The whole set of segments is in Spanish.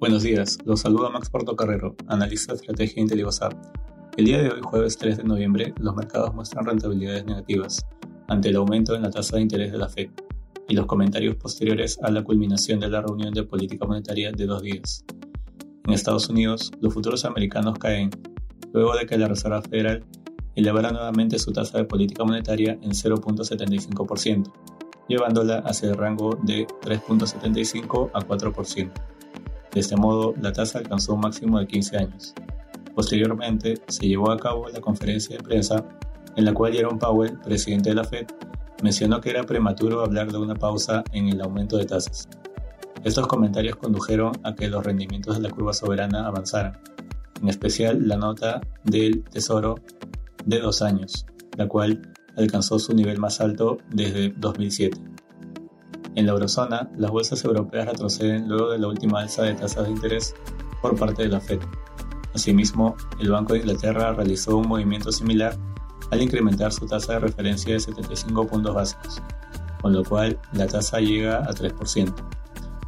Buenos días, los saluda Max Portocarrero, analista de estrategia Intelivosap. El día de hoy, jueves 3 de noviembre, los mercados muestran rentabilidades negativas ante el aumento en la tasa de interés de la Fed y los comentarios posteriores a la culminación de la reunión de política monetaria de dos días. En Estados Unidos, los futuros americanos caen luego de que la Reserva Federal elevara nuevamente su tasa de política monetaria en 0.75%, llevándola hacia el rango de 3.75 a 4%. De este modo, la tasa alcanzó un máximo de 15 años. Posteriormente, se llevó a cabo la conferencia de prensa en la cual Jerome Powell, presidente de la Fed, mencionó que era prematuro hablar de una pausa en el aumento de tasas. Estos comentarios condujeron a que los rendimientos de la curva soberana avanzaran, en especial la nota del Tesoro de dos años, la cual alcanzó su nivel más alto desde 2007. En la eurozona, las bolsas europeas retroceden luego de la última alza de tasas de interés por parte de la Fed. Asimismo, el Banco de Inglaterra realizó un movimiento similar al incrementar su tasa de referencia de 75 puntos básicos, con lo cual la tasa llega a 3%,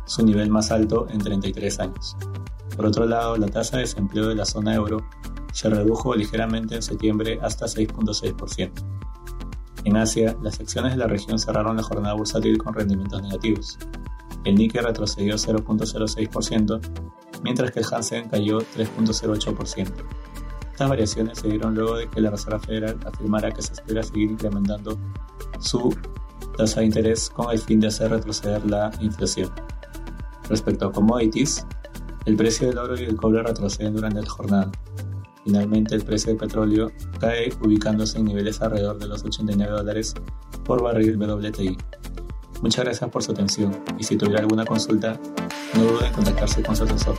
su nivel más alto en 33 años. Por otro lado, la tasa de desempleo de la zona euro se redujo ligeramente en septiembre hasta 6.6%. En Asia, las acciones de la región cerraron la jornada bursátil con rendimientos negativos. El Nikkei retrocedió 0.06%, mientras que el Hansen cayó 3.08%. Estas variaciones se dieron luego de que la Reserva Federal afirmara que se espera seguir incrementando su tasa de interés con el fin de hacer retroceder la inflación. Respecto a commodities, el precio del oro y el cobre retroceden durante la jornada, Finalmente, el precio del petróleo cae ubicándose en niveles alrededor de los 89 dólares por barril WTI. Muchas gracias por su atención y si tuviera alguna consulta, no duden en contactarse con su asesor.